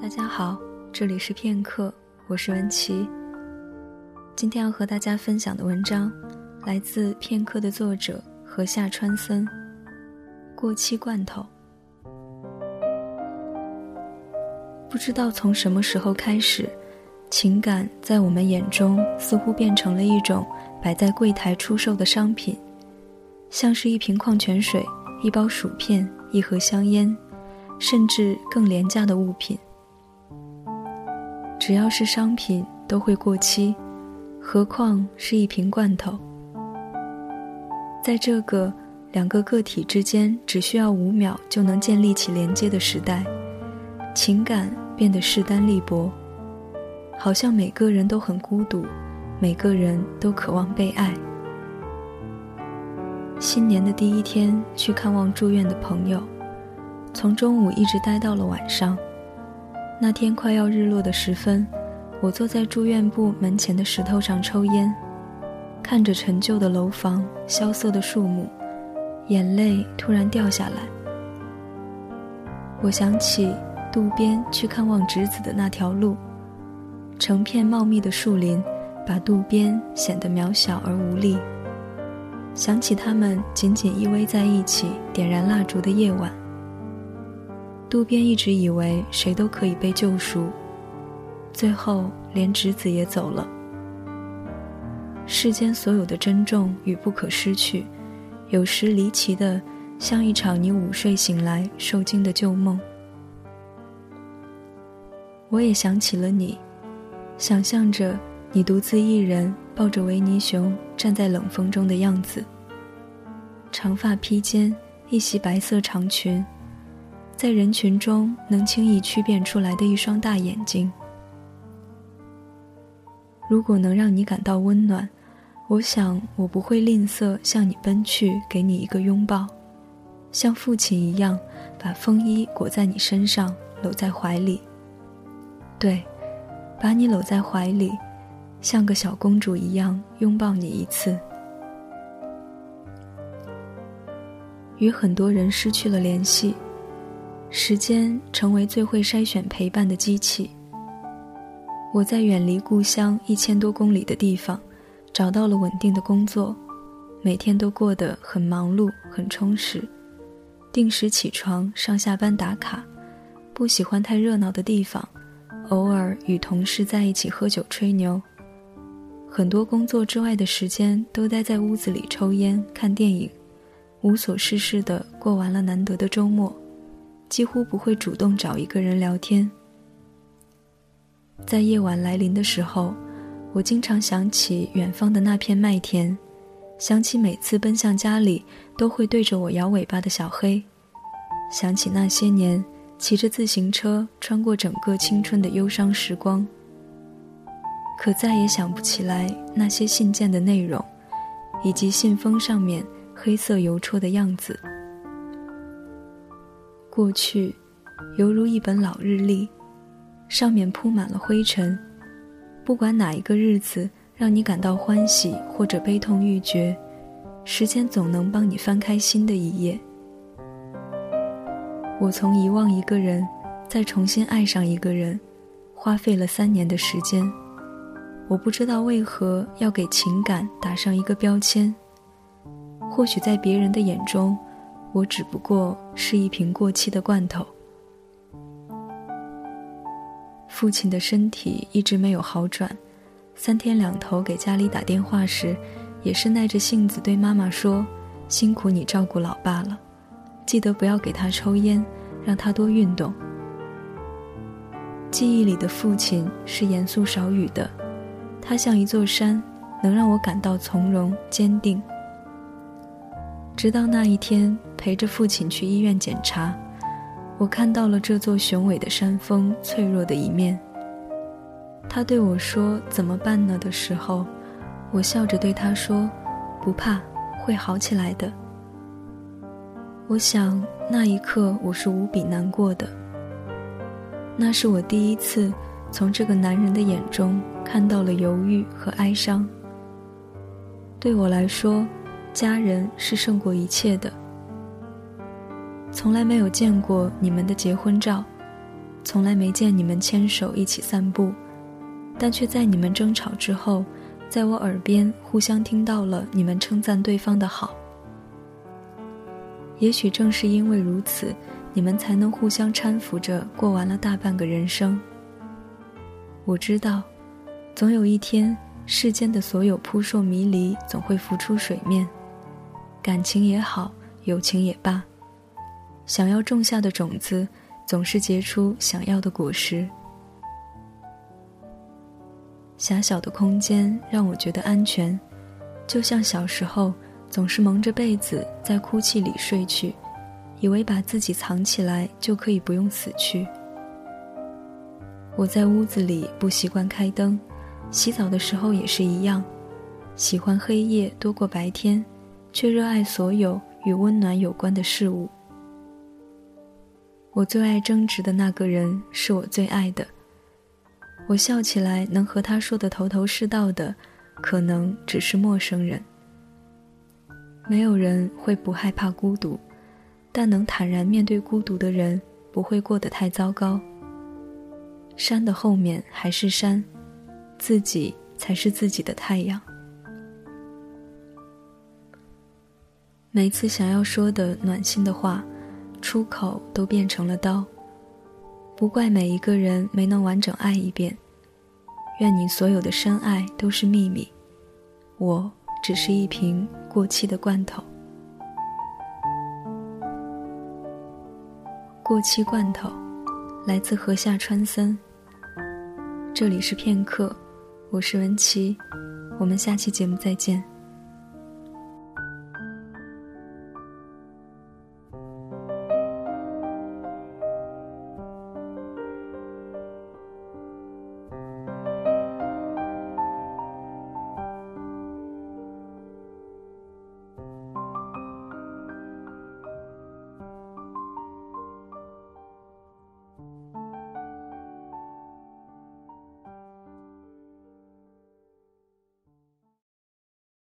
大家好，这里是片刻，我是文琪。今天要和大家分享的文章来自片刻的作者河下川森。过期罐头，不知道从什么时候开始，情感在我们眼中似乎变成了一种摆在柜台出售的商品，像是一瓶矿泉水、一包薯片、一盒香烟，甚至更廉价的物品。只要是商品都会过期，何况是一瓶罐头。在这个两个个体之间只需要五秒就能建立起连接的时代，情感变得势单力薄，好像每个人都很孤独，每个人都渴望被爱。新年的第一天去看望住院的朋友，从中午一直待到了晚上。那天快要日落的时分，我坐在住院部门前的石头上抽烟，看着陈旧的楼房、萧瑟的树木，眼泪突然掉下来。我想起渡边去看望侄子的那条路，成片茂密的树林把渡边显得渺小而无力。想起他们紧紧依偎在一起点燃蜡烛的夜晚。渡边一直以为谁都可以被救赎，最后连侄子也走了。世间所有的珍重与不可失去，有时离奇的像一场你午睡醒来受惊的旧梦。我也想起了你，想象着你独自一人抱着维尼熊站在冷风中的样子，长发披肩，一袭白色长裙。在人群中能轻易区辨出来的一双大眼睛。如果能让你感到温暖，我想我不会吝啬向你奔去，给你一个拥抱，像父亲一样把风衣裹在你身上，搂在怀里。对，把你搂在怀里，像个小公主一样拥抱你一次。与很多人失去了联系。时间成为最会筛选陪伴的机器。我在远离故乡一千多公里的地方，找到了稳定的工作，每天都过得很忙碌、很充实，定时起床、上下班打卡，不喜欢太热闹的地方，偶尔与同事在一起喝酒吹牛。很多工作之外的时间都待在屋子里抽烟、看电影，无所事事的过完了难得的周末。几乎不会主动找一个人聊天。在夜晚来临的时候，我经常想起远方的那片麦田，想起每次奔向家里都会对着我摇尾巴的小黑，想起那些年骑着自行车穿过整个青春的忧伤时光。可再也想不起来那些信件的内容，以及信封上面黑色邮戳的样子。过去，犹如一本老日历，上面铺满了灰尘。不管哪一个日子让你感到欢喜或者悲痛欲绝，时间总能帮你翻开新的一页。我从遗忘一个人，再重新爱上一个人，花费了三年的时间。我不知道为何要给情感打上一个标签。或许在别人的眼中。我只不过是一瓶过期的罐头。父亲的身体一直没有好转，三天两头给家里打电话时，也是耐着性子对妈妈说：“辛苦你照顾老爸了，记得不要给他抽烟，让他多运动。”记忆里的父亲是严肃少语的，他像一座山，能让我感到从容坚定。直到那一天，陪着父亲去医院检查，我看到了这座雄伟的山峰脆弱的一面。他对我说：“怎么办呢？”的时候，我笑着对他说：“不怕，会好起来的。”我想那一刻我是无比难过的。那是我第一次从这个男人的眼中看到了犹豫和哀伤。对我来说。家人是胜过一切的。从来没有见过你们的结婚照，从来没见你们牵手一起散步，但却在你们争吵之后，在我耳边互相听到了你们称赞对方的好。也许正是因为如此，你们才能互相搀扶着过完了大半个人生。我知道，总有一天，世间的所有扑朔迷离总会浮出水面，感情也好，友情也罢，想要种下的种子，总是结出想要的果实。狭小的空间让我觉得安全，就像小时候。总是蒙着被子在哭泣里睡去，以为把自己藏起来就可以不用死去。我在屋子里不习惯开灯，洗澡的时候也是一样，喜欢黑夜多过白天，却热爱所有与温暖有关的事物。我最爱争执的那个人是我最爱的，我笑起来能和他说的头头是道的，可能只是陌生人。没有人会不害怕孤独，但能坦然面对孤独的人不会过得太糟糕。山的后面还是山，自己才是自己的太阳。每次想要说的暖心的话，出口都变成了刀。不怪每一个人没能完整爱一遍，愿你所有的深爱都是秘密，我只是一瓶。过期的罐头，过期罐头，来自河下川森。这里是片刻，我是文琪，我们下期节目再见。